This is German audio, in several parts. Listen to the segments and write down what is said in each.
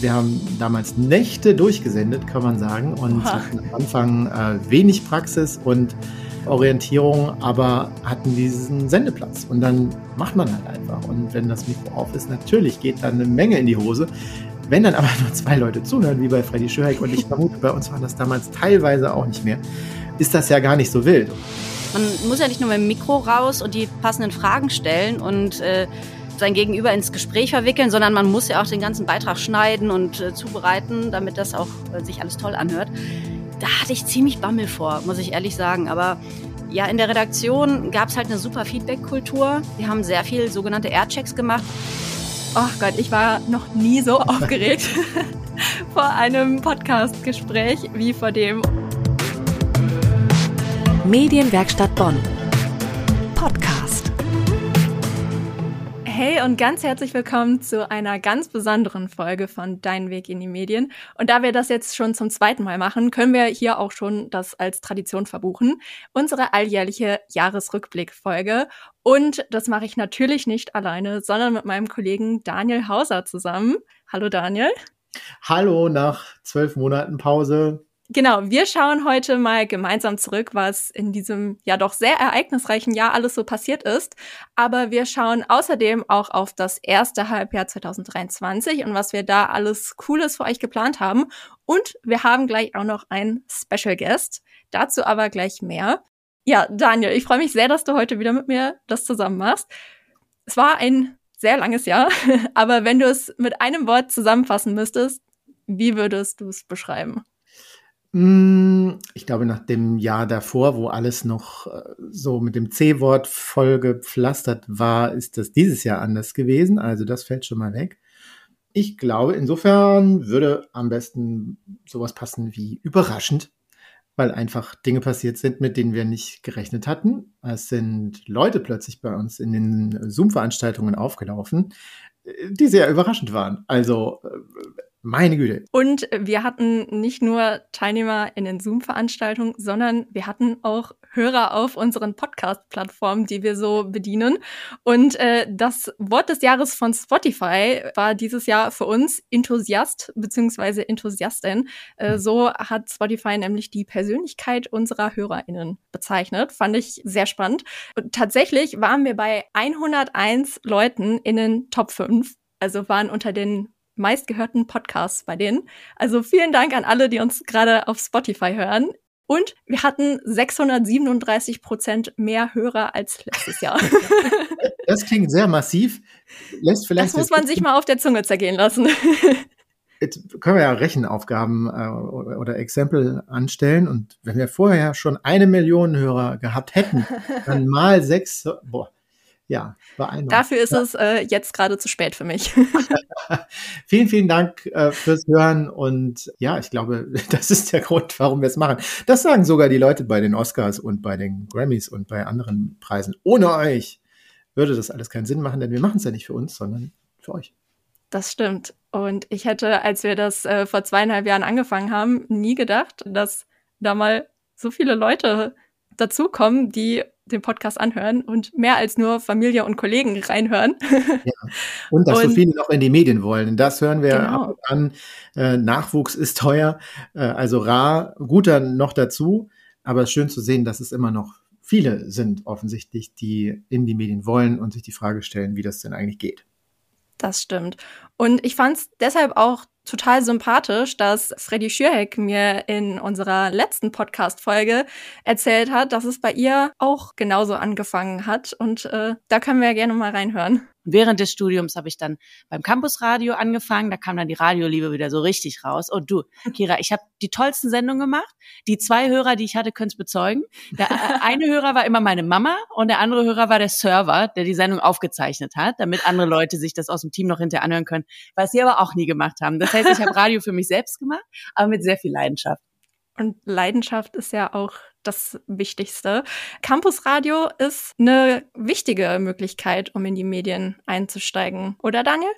Wir haben damals Nächte durchgesendet, kann man sagen, und Oha. hatten am Anfang äh, wenig Praxis und Orientierung, aber hatten diesen Sendeplatz. Und dann macht man halt einfach. Und wenn das Mikro auf ist, natürlich geht dann eine Menge in die Hose. Wenn dann aber nur zwei Leute zuhören, wie bei Freddy Schörheck, und ich vermute, bei uns waren das damals teilweise auch nicht mehr, ist das ja gar nicht so wild. Man muss ja nicht nur mit dem Mikro raus und die passenden Fragen stellen und äh, sein Gegenüber ins Gespräch verwickeln, sondern man muss ja auch den ganzen Beitrag schneiden und äh, zubereiten, damit das auch äh, sich alles toll anhört. Da hatte ich ziemlich Bammel vor, muss ich ehrlich sagen. Aber ja, in der Redaktion gab es halt eine super Feedback-Kultur. Wir haben sehr viel sogenannte Airchecks gemacht. Oh Gott, ich war noch nie so aufgeregt vor einem Podcast-Gespräch wie vor dem. Medienwerkstatt Bonn. Hey und ganz herzlich willkommen zu einer ganz besonderen Folge von Dein Weg in die Medien. Und da wir das jetzt schon zum zweiten Mal machen, können wir hier auch schon das als Tradition verbuchen. Unsere alljährliche Jahresrückblickfolge. Und das mache ich natürlich nicht alleine, sondern mit meinem Kollegen Daniel Hauser zusammen. Hallo Daniel. Hallo nach zwölf Monaten Pause. Genau, wir schauen heute mal gemeinsam zurück, was in diesem ja doch sehr ereignisreichen Jahr alles so passiert ist. Aber wir schauen außerdem auch auf das erste Halbjahr 2023 und was wir da alles Cooles für euch geplant haben. Und wir haben gleich auch noch einen Special Guest. Dazu aber gleich mehr. Ja, Daniel, ich freue mich sehr, dass du heute wieder mit mir das zusammen machst. Es war ein sehr langes Jahr, aber wenn du es mit einem Wort zusammenfassen müsstest, wie würdest du es beschreiben? Hm, ich glaube, nach dem Jahr davor, wo alles noch äh, so mit dem C-Wort voll gepflastert war, ist das dieses Jahr anders gewesen. Also das fällt schon mal weg. Ich glaube, insofern würde am besten sowas passen wie überraschend, weil einfach Dinge passiert sind, mit denen wir nicht gerechnet hatten. Es sind Leute plötzlich bei uns in den Zoom-Veranstaltungen aufgelaufen, äh, die sehr überraschend waren. Also äh, meine Güte. Und wir hatten nicht nur Teilnehmer in den Zoom-Veranstaltungen, sondern wir hatten auch Hörer auf unseren Podcast-Plattformen, die wir so bedienen. Und äh, das Wort des Jahres von Spotify war dieses Jahr für uns Enthusiast bzw. Enthusiastin. Äh, hm. so hat Spotify nämlich die Persönlichkeit unserer HörerInnen bezeichnet. Fand ich sehr spannend. Und tatsächlich waren wir bei 101 Leuten in den Top 5 also waren unter den meistgehörten Podcasts bei denen. Also vielen Dank an alle, die uns gerade auf Spotify hören. Und wir hatten 637 Prozent mehr Hörer als letztes Jahr. Das klingt sehr massiv. Lässt vielleicht das muss man sich mal auf der Zunge zergehen lassen. Jetzt können wir ja Rechenaufgaben äh, oder Exempel anstellen. Und wenn wir vorher schon eine Million Hörer gehabt hätten, dann mal sechs, boah, ja, beeindruckend. Dafür ist ja. es äh, jetzt gerade zu spät für mich. vielen, vielen Dank äh, fürs Hören und ja, ich glaube, das ist der Grund, warum wir es machen. Das sagen sogar die Leute bei den Oscars und bei den Grammys und bei anderen Preisen. Ohne euch würde das alles keinen Sinn machen, denn wir machen es ja nicht für uns, sondern für euch. Das stimmt. Und ich hätte, als wir das äh, vor zweieinhalb Jahren angefangen haben, nie gedacht, dass da mal so viele Leute dazukommen, die den Podcast anhören und mehr als nur Familie und Kollegen reinhören. Ja. Und dass und, so viele noch in die Medien wollen. Das hören wir genau. ab und an. Äh, Nachwuchs ist teuer, äh, also rar, guter noch dazu. Aber es ist schön zu sehen, dass es immer noch viele sind, offensichtlich, die in die Medien wollen und sich die Frage stellen, wie das denn eigentlich geht. Das stimmt. Und ich fand es deshalb auch total sympathisch, dass Freddy Schürheck mir in unserer letzten Podcast-Folge erzählt hat, dass es bei ihr auch genauso angefangen hat. Und äh, da können wir ja gerne mal reinhören. Während des Studiums habe ich dann beim Campusradio angefangen. Da kam dann die Radioliebe wieder so richtig raus. Und du, Kira, ich habe die tollsten Sendungen gemacht. Die zwei Hörer, die ich hatte, können es bezeugen. Der äh, eine Hörer war immer meine Mama und der andere Hörer war der Server, der die Sendung aufgezeichnet hat, damit andere Leute sich das aus dem Team noch hinterher anhören können, was sie aber auch nie gemacht haben. Das heißt, ich habe Radio für mich selbst gemacht, aber mit sehr viel Leidenschaft. Und Leidenschaft ist ja auch das Wichtigste. Campusradio ist eine wichtige Möglichkeit, um in die Medien einzusteigen, oder Daniel?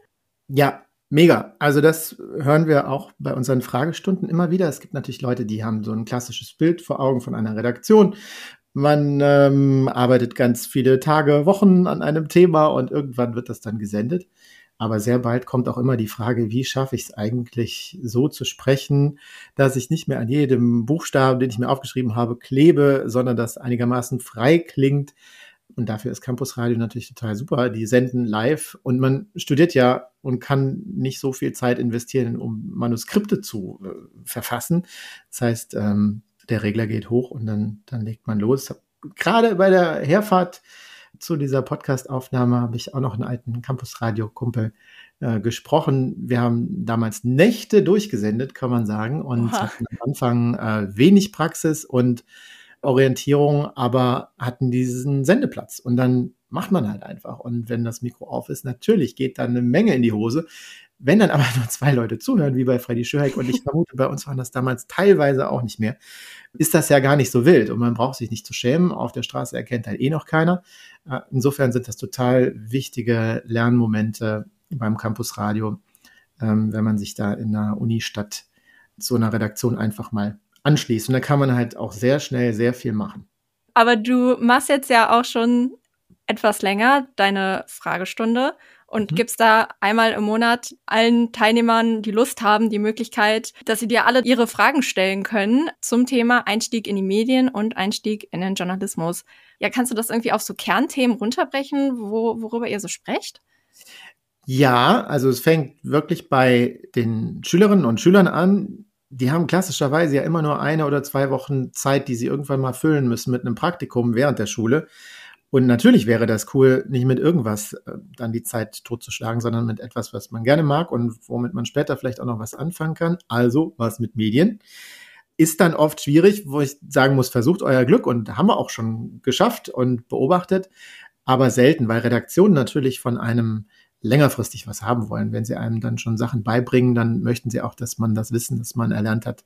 Ja, Mega. Also das hören wir auch bei unseren Fragestunden immer wieder. Es gibt natürlich Leute, die haben so ein klassisches Bild vor Augen von einer Redaktion. Man ähm, arbeitet ganz viele Tage, Wochen an einem Thema und irgendwann wird das dann gesendet. Aber sehr bald kommt auch immer die Frage, wie schaffe ich es eigentlich so zu sprechen, dass ich nicht mehr an jedem Buchstaben, den ich mir aufgeschrieben habe, klebe, sondern dass einigermaßen frei klingt. Und dafür ist Campus Radio natürlich total super. Die senden live und man studiert ja und kann nicht so viel Zeit investieren, um Manuskripte zu äh, verfassen. Das heißt, ähm, der Regler geht hoch und dann, dann legt man los. Gerade bei der Herfahrt zu dieser Podcast-Aufnahme habe ich auch noch einen alten Campus-Radio-Kumpel äh, gesprochen. Wir haben damals Nächte durchgesendet, kann man sagen, und Oha. hatten am Anfang äh, wenig Praxis und Orientierung, aber hatten diesen Sendeplatz. Und dann macht man halt einfach. Und wenn das Mikro auf ist, natürlich geht dann eine Menge in die Hose. Wenn dann aber nur zwei Leute zuhören, wie bei Freddy Schöheck, und ich vermute, bei uns waren das damals teilweise auch nicht mehr, ist das ja gar nicht so wild und man braucht sich nicht zu schämen. Auf der Straße erkennt halt eh noch keiner. Äh, insofern sind das total wichtige Lernmomente beim Campusradio, ähm, wenn man sich da in einer Unistadt so einer Redaktion einfach mal anschließt. Und da kann man halt auch sehr schnell sehr viel machen. Aber du machst jetzt ja auch schon etwas länger deine Fragestunde und mhm. gibst da einmal im Monat allen Teilnehmern, die Lust haben, die Möglichkeit, dass sie dir alle ihre Fragen stellen können zum Thema Einstieg in die Medien und Einstieg in den Journalismus. Ja, kannst du das irgendwie auf so Kernthemen runterbrechen, wo, worüber ihr so sprecht? Ja, also es fängt wirklich bei den Schülerinnen und Schülern an. Die haben klassischerweise ja immer nur eine oder zwei Wochen Zeit, die sie irgendwann mal füllen müssen mit einem Praktikum während der Schule. Und natürlich wäre das cool, nicht mit irgendwas äh, dann die Zeit totzuschlagen, sondern mit etwas, was man gerne mag und womit man später vielleicht auch noch was anfangen kann. Also was mit Medien. Ist dann oft schwierig, wo ich sagen muss, versucht euer Glück und haben wir auch schon geschafft und beobachtet, aber selten, weil Redaktionen natürlich von einem längerfristig was haben wollen. Wenn sie einem dann schon Sachen beibringen, dann möchten sie auch, dass man das Wissen, das man erlernt hat,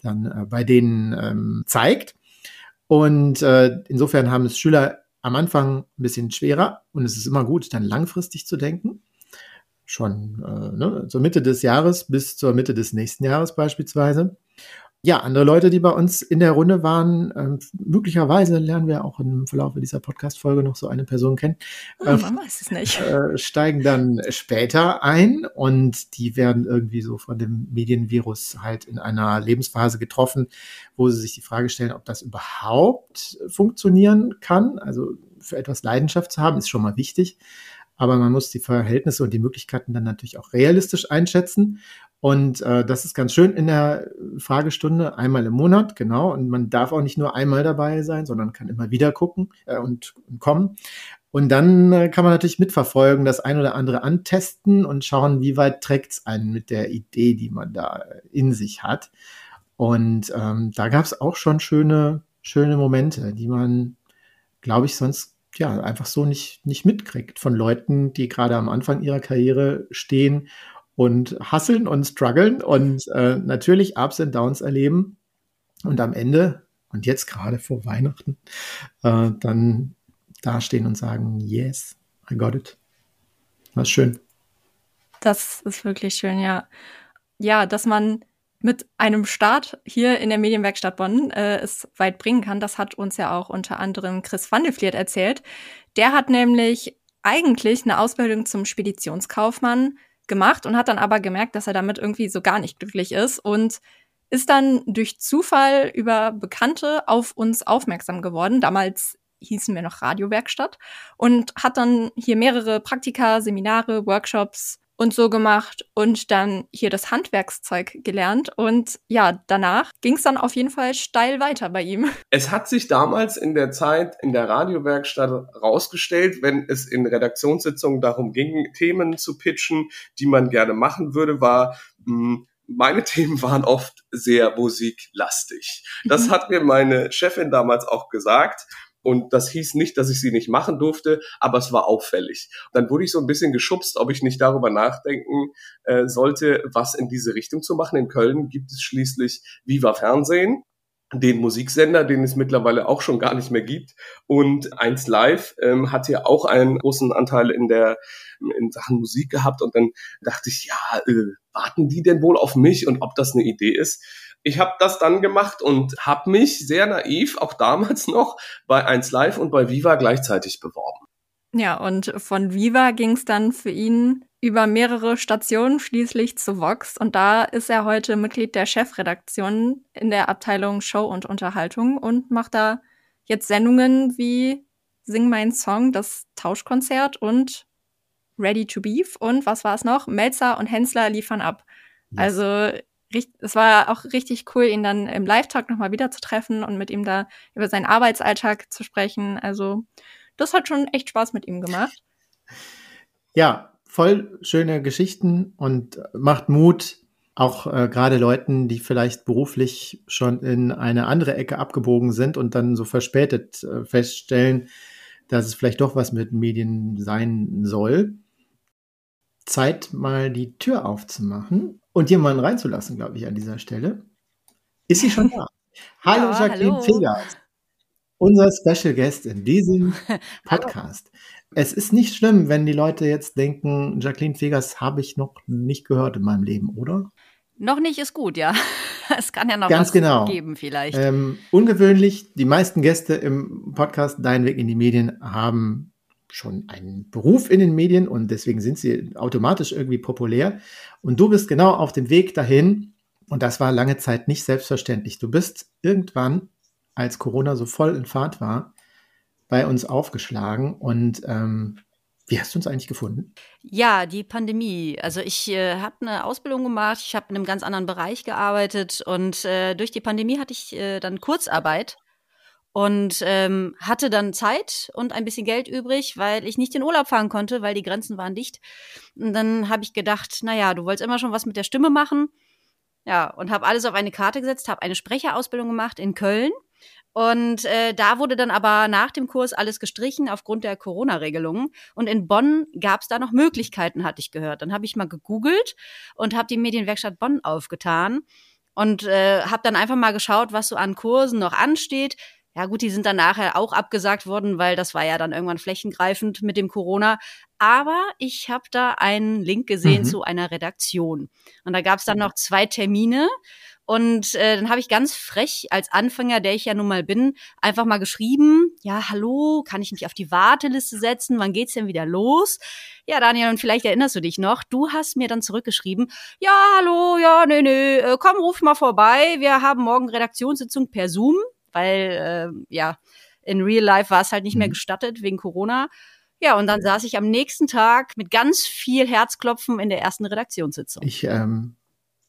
dann äh, bei denen ähm, zeigt. Und äh, insofern haben es Schüler am Anfang ein bisschen schwerer und es ist immer gut, dann langfristig zu denken. Schon äh, ne, zur Mitte des Jahres bis zur Mitte des nächsten Jahres beispielsweise. Ja, andere Leute, die bei uns in der Runde waren, äh, möglicherweise lernen wir auch im Verlauf dieser Podcast-Folge noch so eine Person kennen. Oh, äh, man weiß es nicht. Äh, steigen dann später ein und die werden irgendwie so von dem Medienvirus halt in einer Lebensphase getroffen, wo sie sich die Frage stellen, ob das überhaupt funktionieren kann. Also für etwas Leidenschaft zu haben, ist schon mal wichtig aber man muss die Verhältnisse und die Möglichkeiten dann natürlich auch realistisch einschätzen. Und äh, das ist ganz schön in der Fragestunde, einmal im Monat, genau. Und man darf auch nicht nur einmal dabei sein, sondern kann immer wieder gucken äh, und, und kommen. Und dann äh, kann man natürlich mitverfolgen, das ein oder andere antesten und schauen, wie weit trägt es einen mit der Idee, die man da in sich hat. Und ähm, da gab es auch schon schöne, schöne Momente, die man, glaube ich, sonst ja, einfach so nicht, nicht mitkriegt von Leuten, die gerade am Anfang ihrer Karriere stehen und hasseln und strugglen und äh, natürlich Ups und Downs erleben und am Ende und jetzt gerade vor Weihnachten äh, dann dastehen und sagen, yes, I got it. Das ist schön. Das ist wirklich schön, ja. Ja, dass man mit einem Start hier in der Medienwerkstatt Bonn äh, es weit bringen kann. Das hat uns ja auch unter anderem Chris van de Vliet erzählt. Der hat nämlich eigentlich eine Ausbildung zum Speditionskaufmann gemacht und hat dann aber gemerkt, dass er damit irgendwie so gar nicht glücklich ist und ist dann durch Zufall über Bekannte auf uns aufmerksam geworden. Damals hießen wir noch Radiowerkstatt und hat dann hier mehrere Praktika, Seminare, Workshops und so gemacht und dann hier das Handwerkszeug gelernt. Und ja, danach ging es dann auf jeden Fall steil weiter bei ihm. Es hat sich damals in der Zeit in der Radiowerkstatt rausgestellt, wenn es in Redaktionssitzungen darum ging, Themen zu pitchen, die man gerne machen würde, war, mh, hm, meine Themen waren oft sehr musiklastig. Das mhm. hat mir meine Chefin damals auch gesagt. Und das hieß nicht, dass ich sie nicht machen durfte, aber es war auffällig. Dann wurde ich so ein bisschen geschubst, ob ich nicht darüber nachdenken äh, sollte, was in diese Richtung zu machen. In Köln gibt es schließlich Viva Fernsehen den Musiksender, den es mittlerweile auch schon gar nicht mehr gibt. Und 1 Live ähm, hat ja auch einen großen Anteil in der in Sachen Musik gehabt. Und dann dachte ich, ja, äh, warten die denn wohl auf mich und ob das eine Idee ist? Ich habe das dann gemacht und habe mich sehr naiv, auch damals noch, bei 1 Live und bei Viva gleichzeitig beworben. Ja, und von Viva ging es dann für ihn über mehrere Stationen schließlich zu Vox und da ist er heute Mitglied der Chefredaktion in der Abteilung Show und Unterhaltung und macht da jetzt Sendungen wie Sing mein Song, das Tauschkonzert und Ready to Beef und was war es noch? Melzer und Hensler liefern ab. Also es war auch richtig cool, ihn dann im Live-Talk nochmal wieder zu treffen und mit ihm da über seinen Arbeitsalltag zu sprechen. Also das hat schon echt Spaß mit ihm gemacht. Ja, voll schöne Geschichten und macht Mut, auch äh, gerade Leuten, die vielleicht beruflich schon in eine andere Ecke abgebogen sind und dann so verspätet äh, feststellen, dass es vielleicht doch was mit Medien sein soll. Zeit, mal die Tür aufzumachen und jemanden reinzulassen, glaube ich, an dieser Stelle. Ist sie schon da? hallo ja, Jacqueline hallo. Fegers, unser Special Guest in diesem Podcast. es ist nicht schlimm, wenn die Leute jetzt denken, Jacqueline Fegers habe ich noch nicht gehört in meinem Leben, oder? Noch nicht ist gut, ja. Es kann ja noch Ganz was genau. geben vielleicht. Ähm, ungewöhnlich, die meisten Gäste im Podcast Dein Weg in die Medien haben schon einen Beruf in den Medien und deswegen sind sie automatisch irgendwie populär. Und du bist genau auf dem Weg dahin. Und das war lange Zeit nicht selbstverständlich. Du bist irgendwann, als Corona so voll in Fahrt war, bei uns aufgeschlagen. Und ähm, wie hast du uns eigentlich gefunden? Ja, die Pandemie. Also ich äh, habe eine Ausbildung gemacht, ich habe in einem ganz anderen Bereich gearbeitet und äh, durch die Pandemie hatte ich äh, dann Kurzarbeit und ähm, hatte dann Zeit und ein bisschen Geld übrig, weil ich nicht in Urlaub fahren konnte, weil die Grenzen waren dicht. Und dann habe ich gedacht, na ja, du wolltest immer schon was mit der Stimme machen. Ja, und habe alles auf eine Karte gesetzt, habe eine Sprecherausbildung gemacht in Köln. Und äh, da wurde dann aber nach dem Kurs alles gestrichen aufgrund der Corona-Regelungen. Und in Bonn gab es da noch Möglichkeiten, hatte ich gehört. Dann habe ich mal gegoogelt und habe die Medienwerkstatt Bonn aufgetan und äh, habe dann einfach mal geschaut, was so an Kursen noch ansteht ja gut, die sind dann nachher auch abgesagt worden, weil das war ja dann irgendwann flächengreifend mit dem Corona. Aber ich habe da einen Link gesehen mhm. zu einer Redaktion. Und da gab es dann noch zwei Termine. Und äh, dann habe ich ganz frech als Anfänger, der ich ja nun mal bin, einfach mal geschrieben, ja, hallo, kann ich mich auf die Warteliste setzen? Wann geht's denn wieder los? Ja, Daniel, und vielleicht erinnerst du dich noch, du hast mir dann zurückgeschrieben, ja, hallo, ja, nee, nee, äh, komm, ruf mal vorbei. Wir haben morgen Redaktionssitzung per Zoom weil äh, ja, in Real Life war es halt nicht mehr mhm. gestattet wegen Corona. Ja, und dann saß ich am nächsten Tag mit ganz viel Herzklopfen in der ersten Redaktionssitzung. Ich ähm,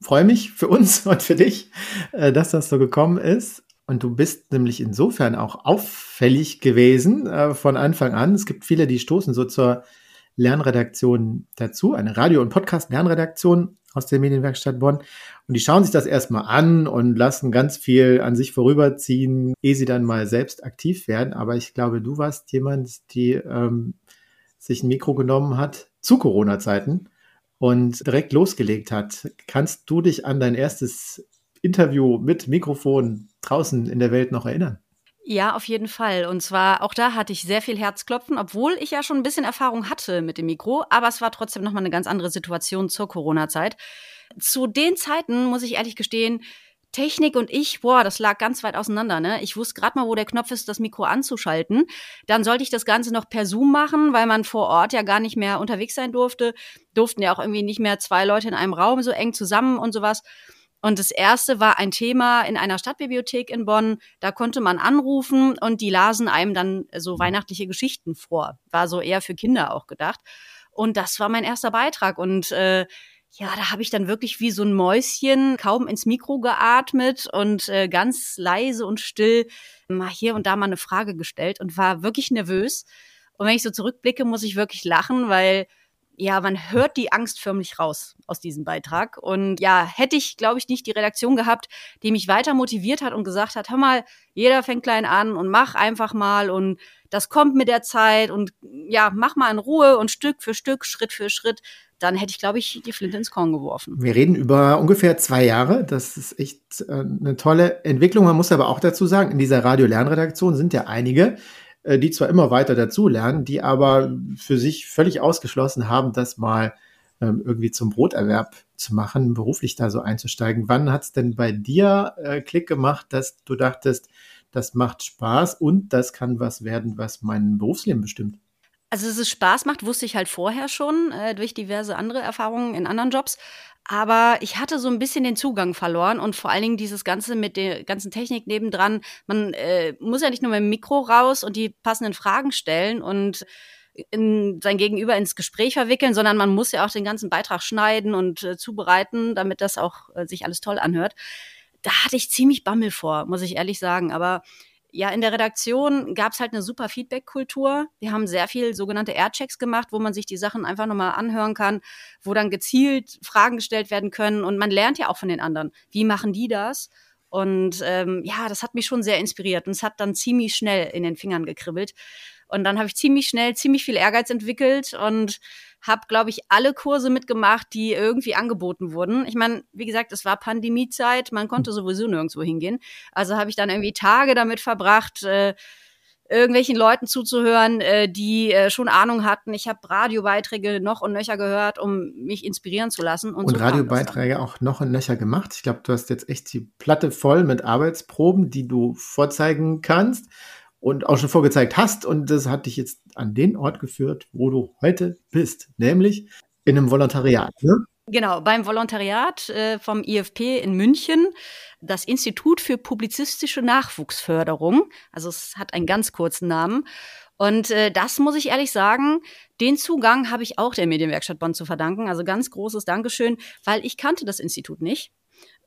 freue mich für uns und für dich, äh, dass das so gekommen ist. Und du bist nämlich insofern auch auffällig gewesen äh, von Anfang an. Es gibt viele, die stoßen so zur Lernredaktion dazu, eine Radio- und Podcast-Lernredaktion aus der Medienwerkstatt Bonn. Und die schauen sich das erstmal an und lassen ganz viel an sich vorüberziehen, ehe sie dann mal selbst aktiv werden. Aber ich glaube, du warst jemand, die ähm, sich ein Mikro genommen hat zu Corona-Zeiten und direkt losgelegt hat. Kannst du dich an dein erstes Interview mit Mikrofon draußen in der Welt noch erinnern? Ja, auf jeden Fall. Und zwar auch da hatte ich sehr viel Herzklopfen, obwohl ich ja schon ein bisschen Erfahrung hatte mit dem Mikro, aber es war trotzdem nochmal eine ganz andere Situation zur Corona-Zeit. Zu den Zeiten, muss ich ehrlich gestehen, Technik und ich, boah, das lag ganz weit auseinander. Ne? Ich wusste gerade mal, wo der Knopf ist, das Mikro anzuschalten. Dann sollte ich das Ganze noch per Zoom machen, weil man vor Ort ja gar nicht mehr unterwegs sein durfte. Durften ja auch irgendwie nicht mehr zwei Leute in einem Raum so eng zusammen und sowas. Und das erste war ein Thema in einer Stadtbibliothek in Bonn. Da konnte man anrufen und die lasen einem dann so weihnachtliche Geschichten vor. War so eher für Kinder auch gedacht. Und das war mein erster Beitrag. Und äh, ja, da habe ich dann wirklich wie so ein Mäuschen kaum ins Mikro geatmet und äh, ganz leise und still mal hier und da mal eine Frage gestellt und war wirklich nervös. Und wenn ich so zurückblicke, muss ich wirklich lachen, weil ja, man hört die Angst förmlich raus aus diesem Beitrag. Und ja, hätte ich, glaube ich, nicht die Redaktion gehabt, die mich weiter motiviert hat und gesagt hat, hör mal, jeder fängt klein an und mach einfach mal und das kommt mit der Zeit und ja, mach mal in Ruhe und Stück für Stück, Schritt für Schritt, dann hätte ich, glaube ich, die Flinte ins Korn geworfen. Wir reden über ungefähr zwei Jahre. Das ist echt äh, eine tolle Entwicklung. Man muss aber auch dazu sagen, in dieser Radio-Lernredaktion sind ja einige, äh, die zwar immer weiter dazulernen, die aber für sich völlig ausgeschlossen haben, das mal ähm, irgendwie zum Broterwerb zu machen, beruflich da so einzusteigen. Wann hat es denn bei dir äh, Klick gemacht, dass du dachtest, das macht Spaß und das kann was werden, was mein Berufsleben bestimmt? Also, dass es Spaß macht, wusste ich halt vorher schon, äh, durch diverse andere Erfahrungen in anderen Jobs. Aber ich hatte so ein bisschen den Zugang verloren und vor allen Dingen dieses Ganze mit der ganzen Technik nebendran. Man äh, muss ja nicht nur mit dem Mikro raus und die passenden Fragen stellen und in sein Gegenüber ins Gespräch verwickeln, sondern man muss ja auch den ganzen Beitrag schneiden und äh, zubereiten, damit das auch äh, sich alles toll anhört. Da hatte ich ziemlich Bammel vor, muss ich ehrlich sagen. Aber ja, in der Redaktion gab es halt eine super Feedback-Kultur. Wir haben sehr viel sogenannte Airchecks gemacht, wo man sich die Sachen einfach nochmal anhören kann, wo dann gezielt Fragen gestellt werden können. Und man lernt ja auch von den anderen. Wie machen die das? Und ähm, ja, das hat mich schon sehr inspiriert und es hat dann ziemlich schnell in den Fingern gekribbelt. Und dann habe ich ziemlich schnell ziemlich viel Ehrgeiz entwickelt und habe, glaube ich, alle Kurse mitgemacht, die irgendwie angeboten wurden. Ich meine, wie gesagt, es war Pandemiezeit, man konnte sowieso nirgendwo hingehen. Also habe ich dann irgendwie Tage damit verbracht, äh, irgendwelchen Leuten zuzuhören, äh, die äh, schon Ahnung hatten. Ich habe Radiobeiträge noch und nöcher gehört, um mich inspirieren zu lassen. Und, und so Radiobeiträge auch noch und nöcher gemacht. Ich glaube, du hast jetzt echt die Platte voll mit Arbeitsproben, die du vorzeigen kannst und auch schon vorgezeigt hast. Und das hat dich jetzt an den Ort geführt, wo du heute bist, nämlich in einem Volontariat. Ne? Genau, beim Volontariat äh, vom IFP in München, das Institut für publizistische Nachwuchsförderung. Also es hat einen ganz kurzen Namen. Und äh, das muss ich ehrlich sagen, den Zugang habe ich auch der Medienwerkstatt Bonn zu verdanken. Also ganz großes Dankeschön, weil ich kannte das Institut nicht.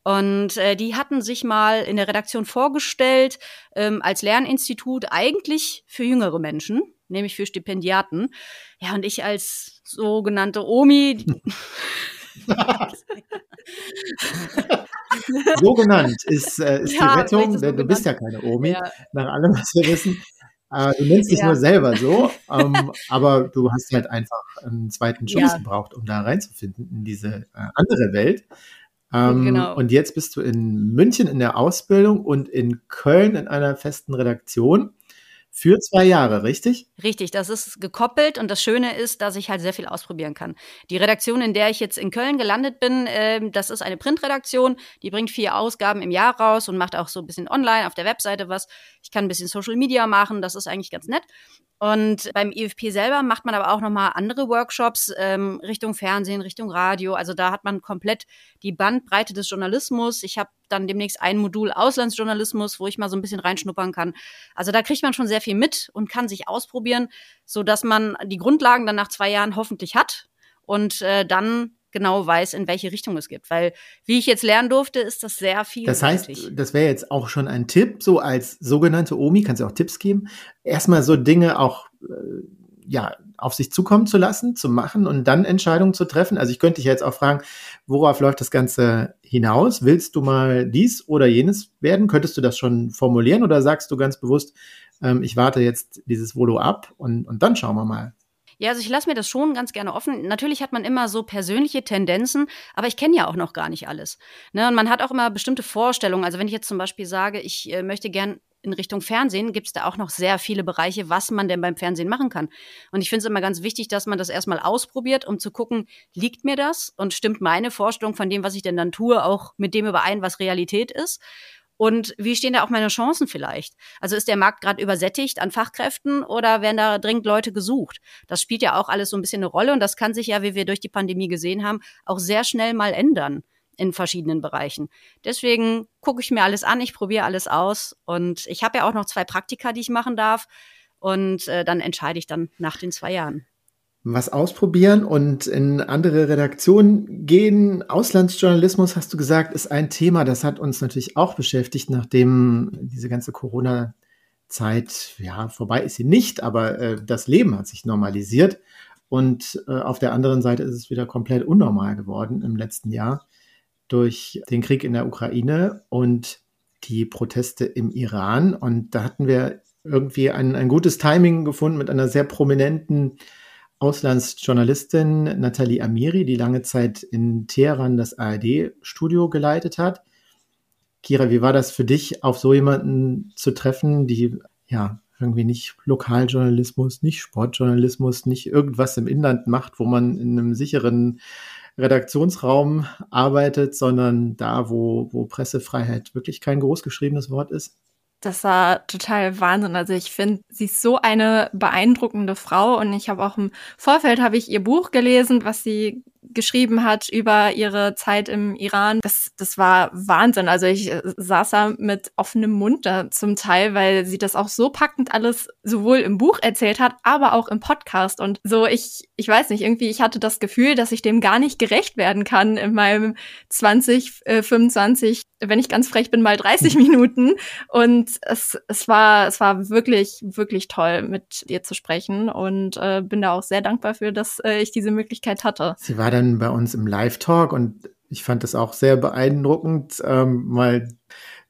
Und äh, die hatten sich mal in der Redaktion vorgestellt ähm, als Lerninstitut eigentlich für jüngere Menschen, nämlich für Stipendiaten. Ja, und ich als sogenannte Omi. so genannt ist, äh, ist ja, die Rettung, so du bist ja keine Omi, ja. nach allem, was wir wissen. Äh, du nennst dich ja. nur selber so, ähm, aber du hast halt einfach einen zweiten Schutz gebraucht, um da reinzufinden in diese äh, andere Welt. Ähm, genau. Und jetzt bist du in München in der Ausbildung und in Köln in einer festen Redaktion. Für zwei Jahre, richtig? Richtig, das ist gekoppelt und das Schöne ist, dass ich halt sehr viel ausprobieren kann. Die Redaktion, in der ich jetzt in Köln gelandet bin, äh, das ist eine Printredaktion, die bringt vier Ausgaben im Jahr raus und macht auch so ein bisschen online auf der Webseite was. Ich kann ein bisschen Social Media machen, das ist eigentlich ganz nett. Und beim IFP selber macht man aber auch nochmal andere Workshops ähm, Richtung Fernsehen, Richtung Radio. Also da hat man komplett die Bandbreite des Journalismus. Ich habe dann demnächst ein Modul Auslandsjournalismus, wo ich mal so ein bisschen reinschnuppern kann. Also da kriegt man schon sehr viel mit und kann sich ausprobieren, so dass man die Grundlagen dann nach zwei Jahren hoffentlich hat und äh, dann genau weiß, in welche Richtung es geht. Weil, wie ich jetzt lernen durfte, ist das sehr viel. Das heißt, das wäre jetzt auch schon ein Tipp, so als sogenannte Omi, kannst du auch Tipps geben, erstmal so Dinge auch, äh, ja, auf sich zukommen zu lassen, zu machen und dann Entscheidungen zu treffen. Also ich könnte dich jetzt auch fragen, worauf läuft das Ganze hinaus? Willst du mal dies oder jenes werden? Könntest du das schon formulieren oder sagst du ganz bewusst, ähm, ich warte jetzt dieses Volo ab und, und dann schauen wir mal? Ja, also ich lasse mir das schon ganz gerne offen. Natürlich hat man immer so persönliche Tendenzen, aber ich kenne ja auch noch gar nicht alles. Ne? Und man hat auch immer bestimmte Vorstellungen. Also wenn ich jetzt zum Beispiel sage, ich äh, möchte gern in Richtung Fernsehen, gibt es da auch noch sehr viele Bereiche, was man denn beim Fernsehen machen kann. Und ich finde es immer ganz wichtig, dass man das erstmal ausprobiert, um zu gucken, liegt mir das und stimmt meine Vorstellung von dem, was ich denn dann tue, auch mit dem überein, was Realität ist. Und wie stehen da auch meine Chancen vielleicht? Also ist der Markt gerade übersättigt an Fachkräften oder werden da dringend Leute gesucht? Das spielt ja auch alles so ein bisschen eine Rolle und das kann sich ja, wie wir durch die Pandemie gesehen haben, auch sehr schnell mal ändern in verschiedenen Bereichen. Deswegen gucke ich mir alles an, ich probiere alles aus und ich habe ja auch noch zwei Praktika, die ich machen darf und äh, dann entscheide ich dann nach den zwei Jahren was ausprobieren und in andere Redaktionen gehen. Auslandsjournalismus, hast du gesagt, ist ein Thema, das hat uns natürlich auch beschäftigt, nachdem diese ganze Corona-Zeit, ja, vorbei ist sie nicht, aber äh, das Leben hat sich normalisiert. Und äh, auf der anderen Seite ist es wieder komplett unnormal geworden im letzten Jahr durch den Krieg in der Ukraine und die Proteste im Iran. Und da hatten wir irgendwie ein, ein gutes Timing gefunden mit einer sehr prominenten Auslandsjournalistin Nathalie Amiri, die lange Zeit in Teheran das ARD-Studio geleitet hat. Kira, wie war das für dich, auf so jemanden zu treffen, die ja irgendwie nicht Lokaljournalismus, nicht Sportjournalismus, nicht irgendwas im Inland macht, wo man in einem sicheren Redaktionsraum arbeitet, sondern da, wo, wo Pressefreiheit wirklich kein großgeschriebenes Wort ist? Das war total Wahnsinn. Also ich finde, sie ist so eine beeindruckende Frau und ich habe auch im Vorfeld habe ich ihr Buch gelesen, was sie geschrieben hat über ihre Zeit im Iran. Das, das war Wahnsinn. Also ich äh, saß da mit offenem Mund da zum Teil, weil sie das auch so packend alles sowohl im Buch erzählt hat, aber auch im Podcast. Und so, ich, ich weiß nicht, irgendwie, ich hatte das Gefühl, dass ich dem gar nicht gerecht werden kann in meinem 20, äh, 25, wenn ich ganz frech bin, mal 30 Minuten. Und es, es war, es war wirklich, wirklich toll, mit dir zu sprechen und äh, bin da auch sehr dankbar für, dass äh, ich diese Möglichkeit hatte. Sie war dann bei uns im Live-Talk und ich fand das auch sehr beeindruckend, ähm, mal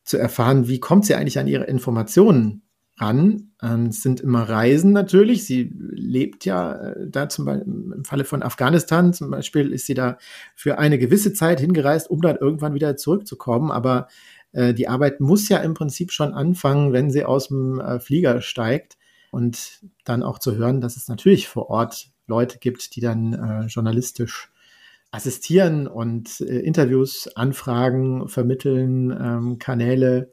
zu erfahren, wie kommt sie eigentlich an ihre Informationen ran. Ähm, es sind immer Reisen natürlich. Sie lebt ja äh, da zum Beispiel im Falle von Afghanistan zum Beispiel ist sie da für eine gewisse Zeit hingereist, um dann irgendwann wieder zurückzukommen. Aber äh, die Arbeit muss ja im Prinzip schon anfangen, wenn sie aus dem äh, Flieger steigt und dann auch zu hören, dass es natürlich vor Ort Leute gibt, die dann äh, journalistisch assistieren und äh, Interviews, Anfragen vermitteln, ähm, Kanäle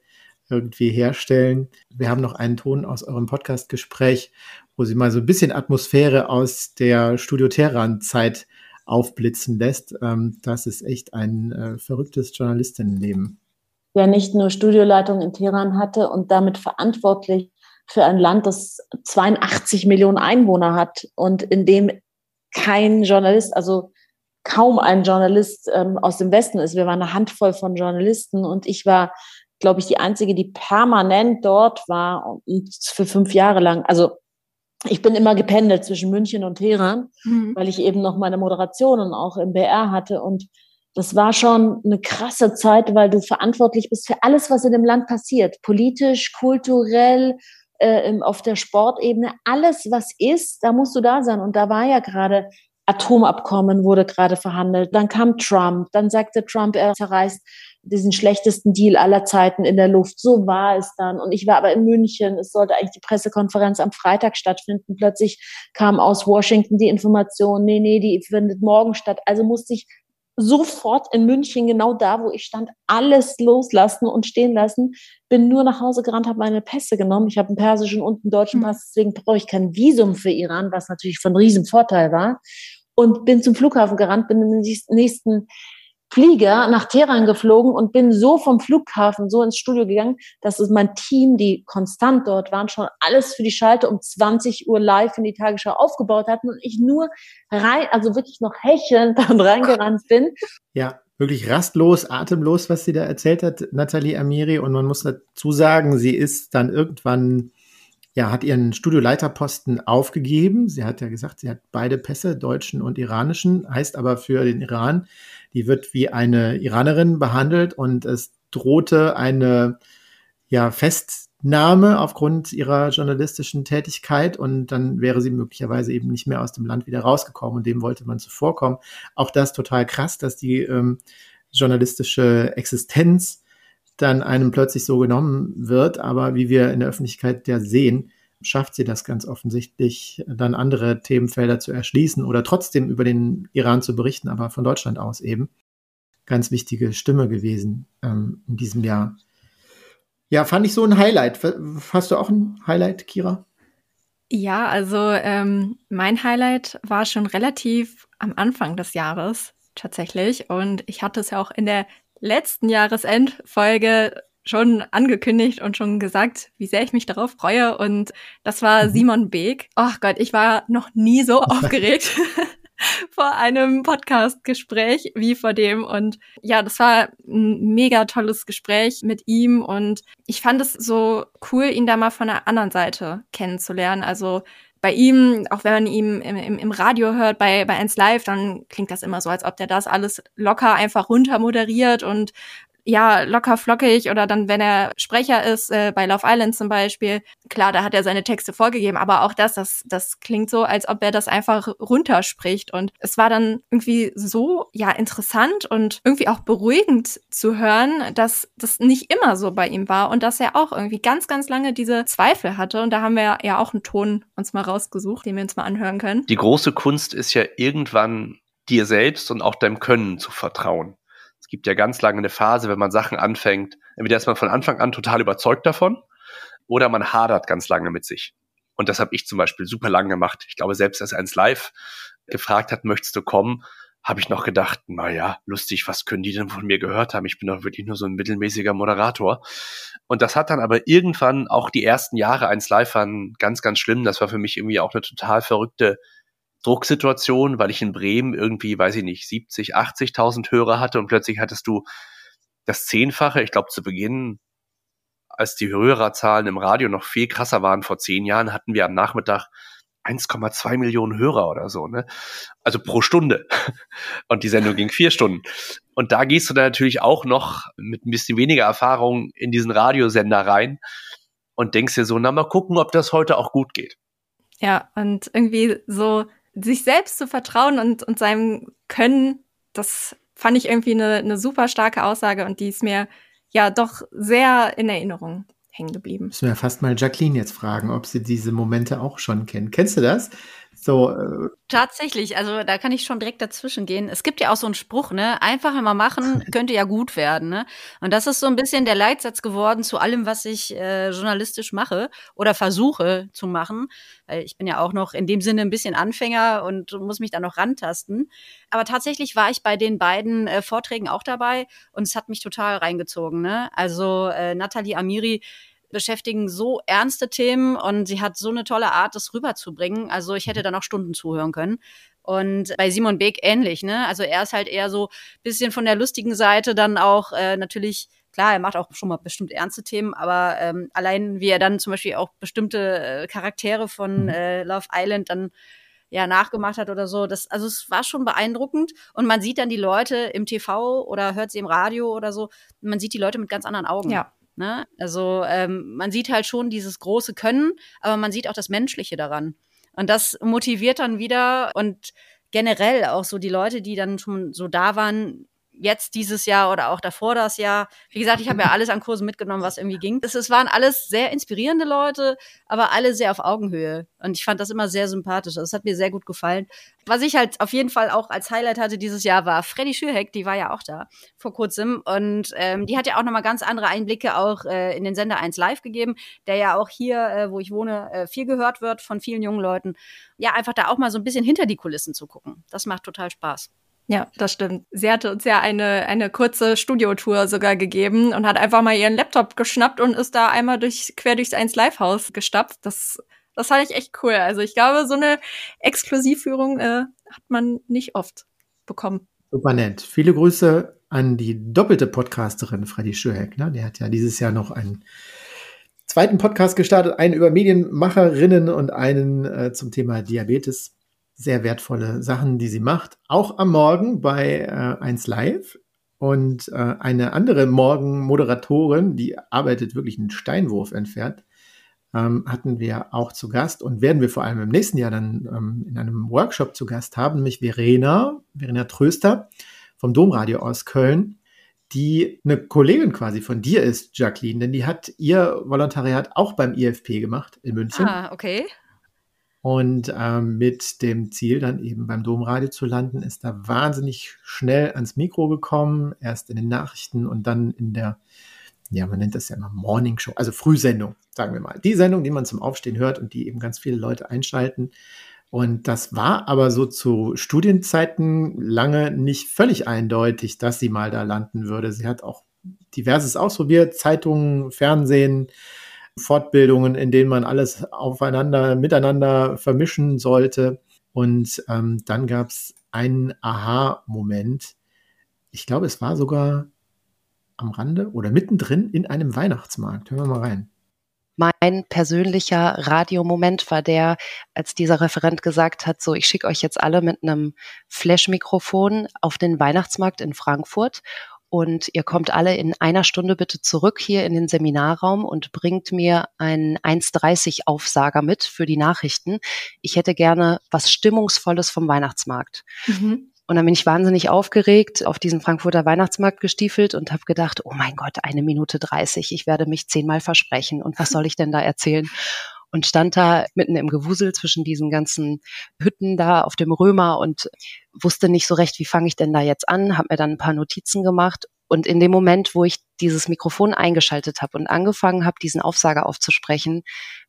irgendwie herstellen. Wir haben noch einen Ton aus eurem Podcast-Gespräch, wo sie mal so ein bisschen Atmosphäre aus der Studio Terran-Zeit aufblitzen lässt. Ähm, das ist echt ein äh, verrücktes Journalistinnenleben. Der nicht nur Studioleitung in Teheran hatte und damit verantwortlich für ein Land, das 82 Millionen Einwohner hat und in dem kein Journalist, also kaum ein Journalist ähm, aus dem Westen ist. Wir waren eine Handvoll von Journalisten und ich war, glaube ich, die einzige, die permanent dort war für fünf Jahre lang. Also ich bin immer gependelt zwischen München und Teheran, mhm. weil ich eben noch meine Moderationen auch im BR hatte und das war schon eine krasse Zeit, weil du verantwortlich bist für alles, was in dem Land passiert. Politisch, kulturell, äh, auf der Sportebene, alles, was ist, da musst du da sein. Und da war ja gerade Atomabkommen wurde gerade verhandelt. Dann kam Trump. Dann sagte Trump, er zerreißt diesen schlechtesten Deal aller Zeiten in der Luft. So war es dann. Und ich war aber in München. Es sollte eigentlich die Pressekonferenz am Freitag stattfinden. Plötzlich kam aus Washington die Information, nee, nee, die findet morgen statt. Also musste ich sofort in München, genau da, wo ich stand, alles loslassen und stehen lassen. Bin nur nach Hause gerannt, habe meine Pässe genommen. Ich habe einen persischen und einen deutschen hm. Pass, deswegen brauche ich kein Visum für Iran, was natürlich von riesen Vorteil war. Und bin zum Flughafen gerannt, bin in den nächsten Flieger nach Teheran geflogen und bin so vom Flughafen so ins Studio gegangen, dass es mein Team, die konstant dort waren, schon alles für die Schalte um 20 Uhr live in die Tagesschau aufgebaut hatten und ich nur rein, also wirklich noch hechelnd und reingerannt bin. Ja, wirklich rastlos, atemlos, was sie da erzählt hat, Nathalie Amiri. Und man muss dazu sagen, sie ist dann irgendwann ja, hat ihren Studioleiterposten aufgegeben. Sie hat ja gesagt, sie hat beide Pässe, deutschen und iranischen, heißt aber für den Iran, die wird wie eine Iranerin behandelt und es drohte eine ja, Festnahme aufgrund ihrer journalistischen Tätigkeit und dann wäre sie möglicherweise eben nicht mehr aus dem Land wieder rausgekommen und dem wollte man zuvorkommen. Auch das total krass, dass die ähm, journalistische Existenz dann einem plötzlich so genommen wird. Aber wie wir in der Öffentlichkeit ja sehen, schafft sie das ganz offensichtlich, dann andere Themenfelder zu erschließen oder trotzdem über den Iran zu berichten, aber von Deutschland aus eben. Ganz wichtige Stimme gewesen ähm, in diesem Jahr. Ja, fand ich so ein Highlight. Hast du auch ein Highlight, Kira? Ja, also ähm, mein Highlight war schon relativ am Anfang des Jahres tatsächlich. Und ich hatte es ja auch in der letzten Jahresendfolge schon angekündigt und schon gesagt, wie sehr ich mich darauf freue. Und das war mhm. Simon Beek. Ach Gott, ich war noch nie so aufgeregt vor einem Podcast-Gespräch wie vor dem. Und ja, das war ein mega tolles Gespräch mit ihm. Und ich fand es so cool, ihn da mal von der anderen Seite kennenzulernen. Also bei ihm, auch wenn man ihn im, im, im Radio hört, bei, bei 1 Live, dann klingt das immer so, als ob der das alles locker einfach runter moderiert und ja, locker flockig oder dann, wenn er Sprecher ist, äh, bei Love Island zum Beispiel, klar, da hat er seine Texte vorgegeben, aber auch das, das, das klingt so, als ob er das einfach runterspricht. Und es war dann irgendwie so, ja, interessant und irgendwie auch beruhigend zu hören, dass das nicht immer so bei ihm war und dass er auch irgendwie ganz, ganz lange diese Zweifel hatte. Und da haben wir ja auch einen Ton uns mal rausgesucht, den wir uns mal anhören können. Die große Kunst ist ja irgendwann dir selbst und auch deinem Können zu vertrauen gibt ja ganz lange eine Phase, wenn man Sachen anfängt, entweder ist man von Anfang an total überzeugt davon oder man hadert ganz lange mit sich. Und das habe ich zum Beispiel super lang gemacht. Ich glaube, selbst als eins live gefragt hat, möchtest du kommen, habe ich noch gedacht, na ja, lustig, was können die denn von mir gehört haben? Ich bin doch wirklich nur so ein mittelmäßiger Moderator. Und das hat dann aber irgendwann auch die ersten Jahre eins live waren ganz, ganz schlimm. Das war für mich irgendwie auch eine total verrückte Drucksituation, weil ich in Bremen irgendwie, weiß ich nicht, 70, 80.000 Hörer hatte und plötzlich hattest du das Zehnfache. Ich glaube, zu Beginn, als die Hörerzahlen im Radio noch viel krasser waren vor zehn Jahren, hatten wir am Nachmittag 1,2 Millionen Hörer oder so, ne? Also pro Stunde. Und die Sendung ging vier Stunden. Und da gehst du dann natürlich auch noch mit ein bisschen weniger Erfahrung in diesen Radiosender rein und denkst dir so, na mal gucken, ob das heute auch gut geht. Ja, und irgendwie so sich selbst zu vertrauen und, und seinem Können, das fand ich irgendwie eine, eine super starke Aussage und die ist mir ja doch sehr in Erinnerung hängen geblieben. Müssen wir fast mal Jacqueline jetzt fragen, ob sie diese Momente auch schon kennt. Kennst du das? So, äh Tatsächlich, also da kann ich schon direkt dazwischen gehen. Es gibt ja auch so einen Spruch, ne? Einfach immer machen, könnte ja gut werden, ne? Und das ist so ein bisschen der Leitsatz geworden zu allem, was ich äh, journalistisch mache oder versuche zu machen. Weil ich bin ja auch noch in dem Sinne ein bisschen Anfänger und muss mich da noch rantasten. Aber tatsächlich war ich bei den beiden äh, Vorträgen auch dabei und es hat mich total reingezogen, ne? Also äh, Nathalie Amiri beschäftigen so ernste Themen und sie hat so eine tolle Art, das rüberzubringen. Also ich hätte mhm. da noch Stunden zuhören können. Und bei Simon Beek ähnlich, ne? Also er ist halt eher so bisschen von der lustigen Seite dann auch äh, natürlich klar, er macht auch schon mal bestimmt ernste Themen, aber ähm, allein wie er dann zum Beispiel auch bestimmte äh, Charaktere von mhm. äh, Love Island dann ja nachgemacht hat oder so. Das, also es war schon beeindruckend und man sieht dann die Leute im TV oder hört sie im Radio oder so. Man sieht die Leute mit ganz anderen Augen. Ja. Ne? Also ähm, man sieht halt schon dieses große Können, aber man sieht auch das Menschliche daran. Und das motiviert dann wieder und generell auch so die Leute, die dann schon so da waren, jetzt dieses Jahr oder auch davor das Jahr. Wie gesagt, ich habe ja alles an Kursen mitgenommen, was irgendwie ging. Es, es, waren alles sehr inspirierende Leute, aber alle sehr auf Augenhöhe. Und ich fand das immer sehr sympathisch. Das hat mir sehr gut gefallen. Was ich halt auf jeden Fall auch als Highlight hatte dieses Jahr war Freddy Schürheck, die war ja auch da vor kurzem. Und ähm, die hat ja auch nochmal ganz andere Einblicke auch äh, in den Sender 1 Live gegeben, der ja auch hier, äh, wo ich wohne, äh, viel gehört wird von vielen jungen Leuten. Ja, einfach da auch mal so ein bisschen hinter die Kulissen zu gucken. Das macht total Spaß. Ja, das stimmt. Sie hatte uns ja eine, eine kurze Studiotour sogar gegeben und hat einfach mal ihren Laptop geschnappt und ist da einmal durch, quer durchs 1 Live-Haus gestapft. Das, das fand ich echt cool. Also ich glaube, so eine Exklusivführung äh, hat man nicht oft bekommen. Super nett. Viele Grüße an die doppelte Podcasterin Freddy Schürheck. Ne? Der hat ja dieses Jahr noch einen zweiten Podcast gestartet, einen über Medienmacherinnen und einen äh, zum Thema Diabetes sehr wertvolle Sachen, die sie macht. Auch am Morgen bei äh, 1 Live. Und äh, eine andere Morgenmoderatorin, die arbeitet wirklich einen Steinwurf entfernt, ähm, hatten wir auch zu Gast und werden wir vor allem im nächsten Jahr dann ähm, in einem Workshop zu Gast haben, nämlich Verena, Verena Tröster vom Domradio aus Köln, die eine Kollegin quasi von dir ist, Jacqueline, denn die hat ihr Volontariat auch beim IFP gemacht in München. Ah, okay. Und ähm, mit dem Ziel, dann eben beim Domradio zu landen, ist da wahnsinnig schnell ans Mikro gekommen. Erst in den Nachrichten und dann in der, ja, man nennt das ja immer Morning Show, also Frühsendung, sagen wir mal. Die Sendung, die man zum Aufstehen hört und die eben ganz viele Leute einschalten. Und das war aber so zu Studienzeiten lange nicht völlig eindeutig, dass sie mal da landen würde. Sie hat auch diverses ausprobiert, Zeitungen, Fernsehen, Fortbildungen, in denen man alles aufeinander, miteinander vermischen sollte. Und ähm, dann gab es einen Aha-Moment. Ich glaube, es war sogar am Rande oder mittendrin in einem Weihnachtsmarkt. Hören wir mal rein. Mein persönlicher Radiomoment war der, als dieser Referent gesagt hat, so, ich schicke euch jetzt alle mit einem Flash-Mikrofon auf den Weihnachtsmarkt in Frankfurt und ihr kommt alle in einer Stunde bitte zurück hier in den Seminarraum und bringt mir einen 1,30 Aufsager mit für die Nachrichten. Ich hätte gerne was Stimmungsvolles vom Weihnachtsmarkt. Mhm. Und dann bin ich wahnsinnig aufgeregt auf diesen Frankfurter Weihnachtsmarkt gestiefelt und habe gedacht, oh mein Gott, eine Minute 30, ich werde mich zehnmal versprechen. Und was soll ich denn da erzählen? Und stand da mitten im Gewusel zwischen diesen ganzen Hütten da auf dem Römer und wusste nicht so recht, wie fange ich denn da jetzt an, habe mir dann ein paar Notizen gemacht Und in dem Moment, wo ich dieses Mikrofon eingeschaltet habe und angefangen habe, diesen Aufsager aufzusprechen,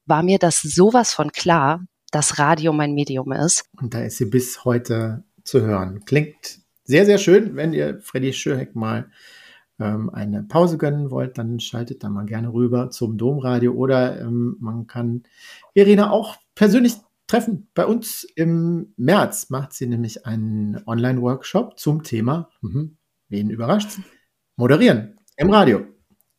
war mir das sowas von klar, dass Radio mein Medium ist. Und da ist sie bis heute zu hören. Klingt sehr, sehr schön. Wenn ihr Freddy Schürheck mal ähm, eine Pause gönnen wollt, dann schaltet da mal gerne rüber zum Domradio oder ähm, man kann Irina auch persönlich treffen. Bei uns im März macht sie nämlich einen Online-Workshop zum Thema, mhm, wen überrascht moderieren im Radio.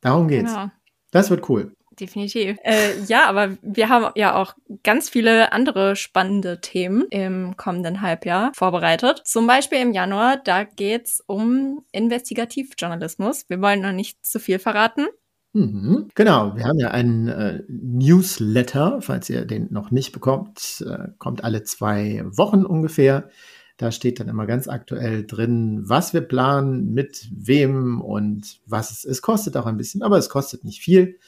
Darum geht's. Genau. Das wird cool. Definitiv. Äh, ja, aber wir haben ja auch ganz viele andere spannende Themen im kommenden Halbjahr vorbereitet. Zum Beispiel im Januar, da geht's um Investigativjournalismus. Wir wollen noch nicht zu viel verraten. Mhm, genau, wir haben ja einen äh, Newsletter, falls ihr den noch nicht bekommt, äh, kommt alle zwei Wochen ungefähr. Da steht dann immer ganz aktuell drin, was wir planen, mit wem und was es ist. Kostet auch ein bisschen, aber es kostet nicht viel.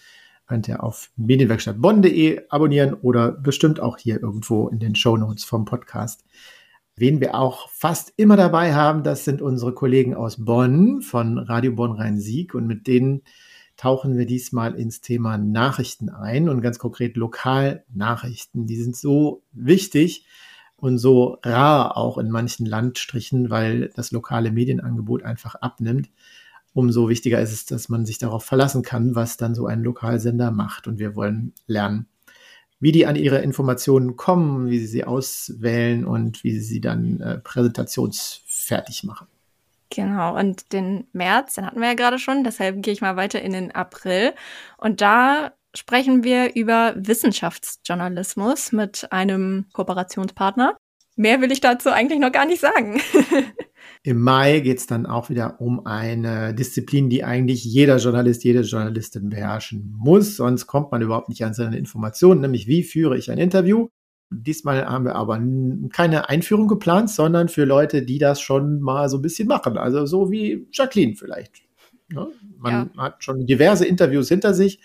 Könnt ihr auf medienwerkstattbonn.de abonnieren oder bestimmt auch hier irgendwo in den Show Notes vom Podcast. Wen wir auch fast immer dabei haben, das sind unsere Kollegen aus Bonn von Radio Bonn Rhein-Sieg und mit denen tauchen wir diesmal ins Thema Nachrichten ein und ganz konkret Lokalnachrichten. Die sind so wichtig, und so rar auch in manchen Landstrichen, weil das lokale Medienangebot einfach abnimmt. Umso wichtiger ist es, dass man sich darauf verlassen kann, was dann so ein Lokalsender macht. Und wir wollen lernen, wie die an ihre Informationen kommen, wie sie sie auswählen und wie sie sie dann äh, präsentationsfertig machen. Genau, und den März, den hatten wir ja gerade schon, deshalb gehe ich mal weiter in den April. Und da sprechen wir über Wissenschaftsjournalismus mit einem Kooperationspartner. Mehr will ich dazu eigentlich noch gar nicht sagen. Im Mai geht es dann auch wieder um eine Disziplin, die eigentlich jeder Journalist, jede Journalistin beherrschen muss, sonst kommt man überhaupt nicht an seine Informationen, nämlich wie führe ich ein Interview. Diesmal haben wir aber keine Einführung geplant, sondern für Leute, die das schon mal so ein bisschen machen. Also so wie Jacqueline vielleicht. Ne? Man ja. hat schon diverse Interviews hinter sich,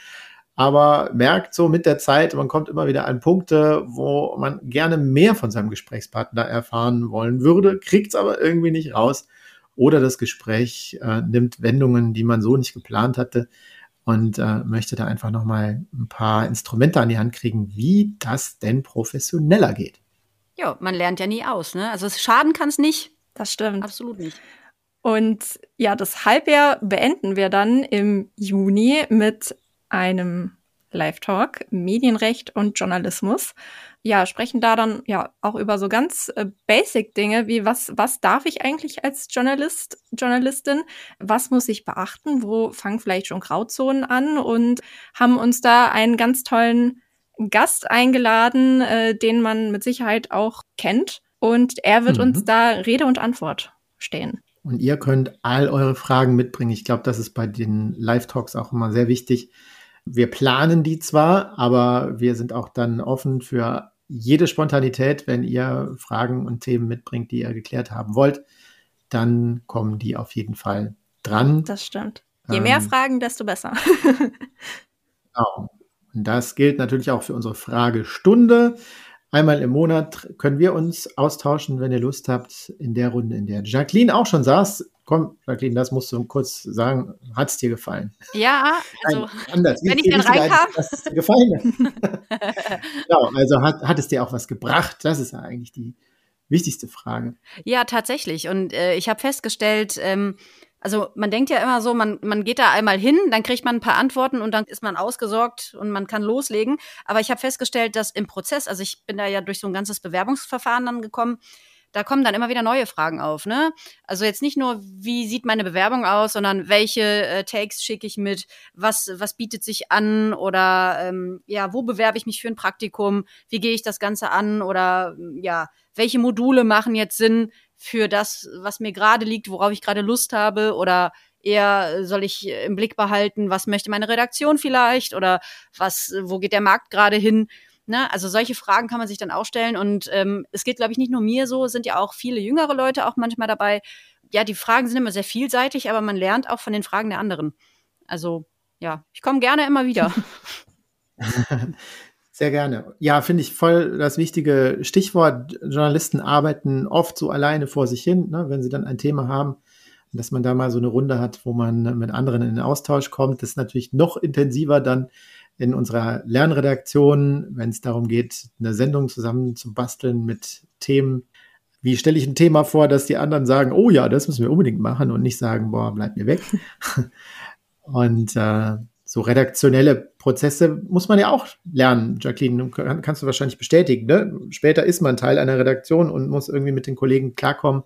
aber merkt so mit der Zeit, man kommt immer wieder an Punkte, wo man gerne mehr von seinem Gesprächspartner erfahren wollen würde, kriegt es aber irgendwie nicht raus. Oder das Gespräch äh, nimmt Wendungen, die man so nicht geplant hatte und äh, möchte da einfach nochmal ein paar Instrumente an die Hand kriegen, wie das denn professioneller geht. Ja, man lernt ja nie aus, ne? Also schaden kann es nicht. Das stimmt. Absolut nicht. Und ja, das Halbjahr beenden wir dann im Juni mit einem Live-Talk, Medienrecht und Journalismus. Ja, sprechen da dann ja auch über so ganz äh, basic Dinge wie was, was darf ich eigentlich als Journalist, Journalistin? Was muss ich beachten? Wo fangen vielleicht schon Grauzonen an? Und haben uns da einen ganz tollen Gast eingeladen, äh, den man mit Sicherheit auch kennt. Und er wird mhm. uns da Rede und Antwort stehen. Und ihr könnt all eure Fragen mitbringen. Ich glaube, das ist bei den Live-Talks auch immer sehr wichtig wir planen die zwar, aber wir sind auch dann offen für jede Spontanität. Wenn ihr Fragen und Themen mitbringt, die ihr geklärt haben wollt, dann kommen die auf jeden Fall dran. Das stimmt. Je mehr ähm, Fragen, desto besser. genau. Und das gilt natürlich auch für unsere Fragestunde. Einmal im Monat können wir uns austauschen, wenn ihr Lust habt, in der Runde, in der Jacqueline auch schon saß. Komm, Jacqueline, das musst du kurz sagen. Hat es dir gefallen? Ja, also, Nein, anders. wenn ich dann reinkam. Dir gefallen? genau, also hat, hat es dir auch was gebracht? Das ist ja eigentlich die wichtigste Frage. Ja, tatsächlich. Und äh, ich habe festgestellt, ähm, also man denkt ja immer so, man, man geht da einmal hin, dann kriegt man ein paar Antworten und dann ist man ausgesorgt und man kann loslegen. Aber ich habe festgestellt, dass im Prozess, also ich bin da ja durch so ein ganzes Bewerbungsverfahren dann gekommen, da kommen dann immer wieder neue Fragen auf. Ne? Also jetzt nicht nur, wie sieht meine Bewerbung aus, sondern welche äh, Takes schicke ich mit, was, was bietet sich an oder ähm, ja, wo bewerbe ich mich für ein Praktikum, wie gehe ich das Ganze an oder ja, welche Module machen jetzt Sinn, für das, was mir gerade liegt, worauf ich gerade Lust habe oder eher soll ich im Blick behalten, was möchte meine Redaktion vielleicht oder was, wo geht der Markt gerade hin? Ne? Also solche Fragen kann man sich dann auch stellen und ähm, es geht, glaube ich, nicht nur mir so, sind ja auch viele jüngere Leute auch manchmal dabei. Ja, die Fragen sind immer sehr vielseitig, aber man lernt auch von den Fragen der anderen. Also ja, ich komme gerne immer wieder. Sehr gerne. Ja, finde ich voll das wichtige Stichwort. Journalisten arbeiten oft so alleine vor sich hin, ne, wenn sie dann ein Thema haben, dass man da mal so eine Runde hat, wo man mit anderen in den Austausch kommt. Das ist natürlich noch intensiver dann in unserer Lernredaktion, wenn es darum geht, eine Sendung zusammen zu basteln mit Themen. Wie stelle ich ein Thema vor, dass die anderen sagen, oh ja, das müssen wir unbedingt machen und nicht sagen, boah, bleib mir weg. und äh, so redaktionelle Prozesse muss man ja auch lernen, Jacqueline. Kannst du wahrscheinlich bestätigen. Ne? Später ist man Teil einer Redaktion und muss irgendwie mit den Kollegen klarkommen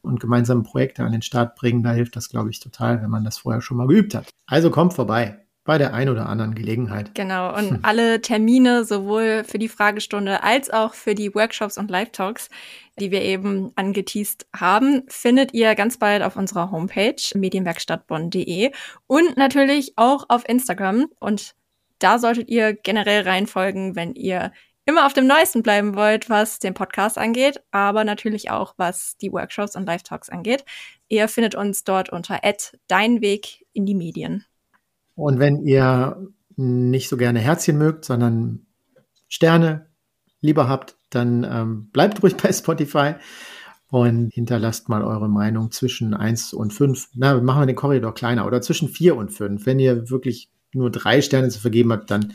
und gemeinsame Projekte an den Start bringen. Da hilft das, glaube ich, total, wenn man das vorher schon mal geübt hat. Also kommt vorbei bei der ein oder anderen Gelegenheit. Genau, und hm. alle Termine sowohl für die Fragestunde als auch für die Workshops und Live-Talks, die wir eben angeteased haben, findet ihr ganz bald auf unserer Homepage medienwerkstattbonn.de und natürlich auch auf Instagram. Und da solltet ihr generell reinfolgen, wenn ihr immer auf dem Neuesten bleiben wollt, was den Podcast angeht, aber natürlich auch was die Workshops und Live-Talks angeht. Ihr findet uns dort unter Dein Weg in die Medien. Und wenn ihr nicht so gerne Herzchen mögt, sondern Sterne lieber habt, dann ähm, bleibt ruhig bei Spotify und hinterlasst mal eure Meinung zwischen 1 und 5. Na, machen wir den Korridor kleiner oder zwischen 4 und 5. Wenn ihr wirklich nur drei Sterne zu vergeben habt, dann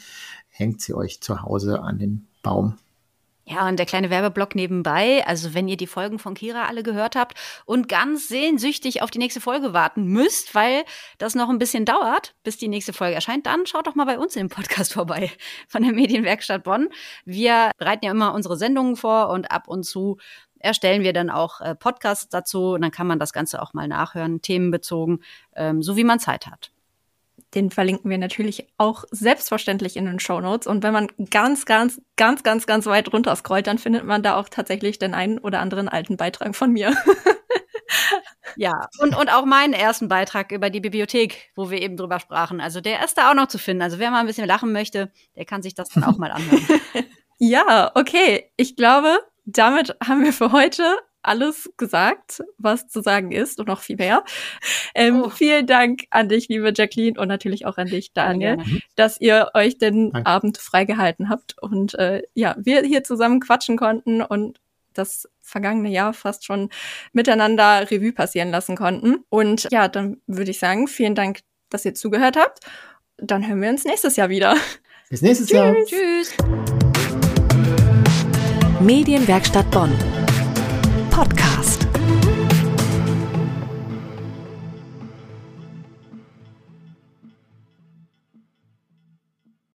hängt sie euch zu Hause an den Baum. Ja, und der kleine Werbeblock nebenbei. Also, wenn ihr die Folgen von Kira alle gehört habt und ganz sehnsüchtig auf die nächste Folge warten müsst, weil das noch ein bisschen dauert, bis die nächste Folge erscheint, dann schaut doch mal bei uns im Podcast vorbei von der Medienwerkstatt Bonn. Wir bereiten ja immer unsere Sendungen vor und ab und zu erstellen wir dann auch äh, Podcasts dazu. Und dann kann man das Ganze auch mal nachhören, themenbezogen, ähm, so wie man Zeit hat. Den verlinken wir natürlich auch selbstverständlich in den Show Notes. Und wenn man ganz, ganz, ganz, ganz, ganz weit runter scrollt, dann findet man da auch tatsächlich den einen oder anderen alten Beitrag von mir. ja, und, und auch meinen ersten Beitrag über die Bibliothek, wo wir eben drüber sprachen. Also der ist da auch noch zu finden. Also wer mal ein bisschen lachen möchte, der kann sich das dann auch mal anhören. ja, okay. Ich glaube, damit haben wir für heute alles gesagt, was zu sagen ist und noch viel mehr. Ähm, oh. Vielen Dank an dich, liebe Jacqueline, und natürlich auch an dich, Daniel, dass ihr euch den Danke. Abend freigehalten habt und äh, ja, wir hier zusammen quatschen konnten und das vergangene Jahr fast schon miteinander Revue passieren lassen konnten. Und ja, dann würde ich sagen, vielen Dank, dass ihr zugehört habt. Dann hören wir uns nächstes Jahr wieder. Bis nächstes Jahr. Tschüss. Medienwerkstatt Bonn. Podcast.